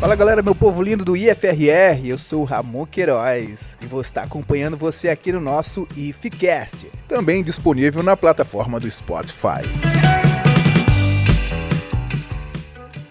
Fala galera, meu povo lindo do IFRR, eu sou o Ramon Queiroz e vou estar acompanhando você aqui no nosso IFCast, também disponível na plataforma do Spotify.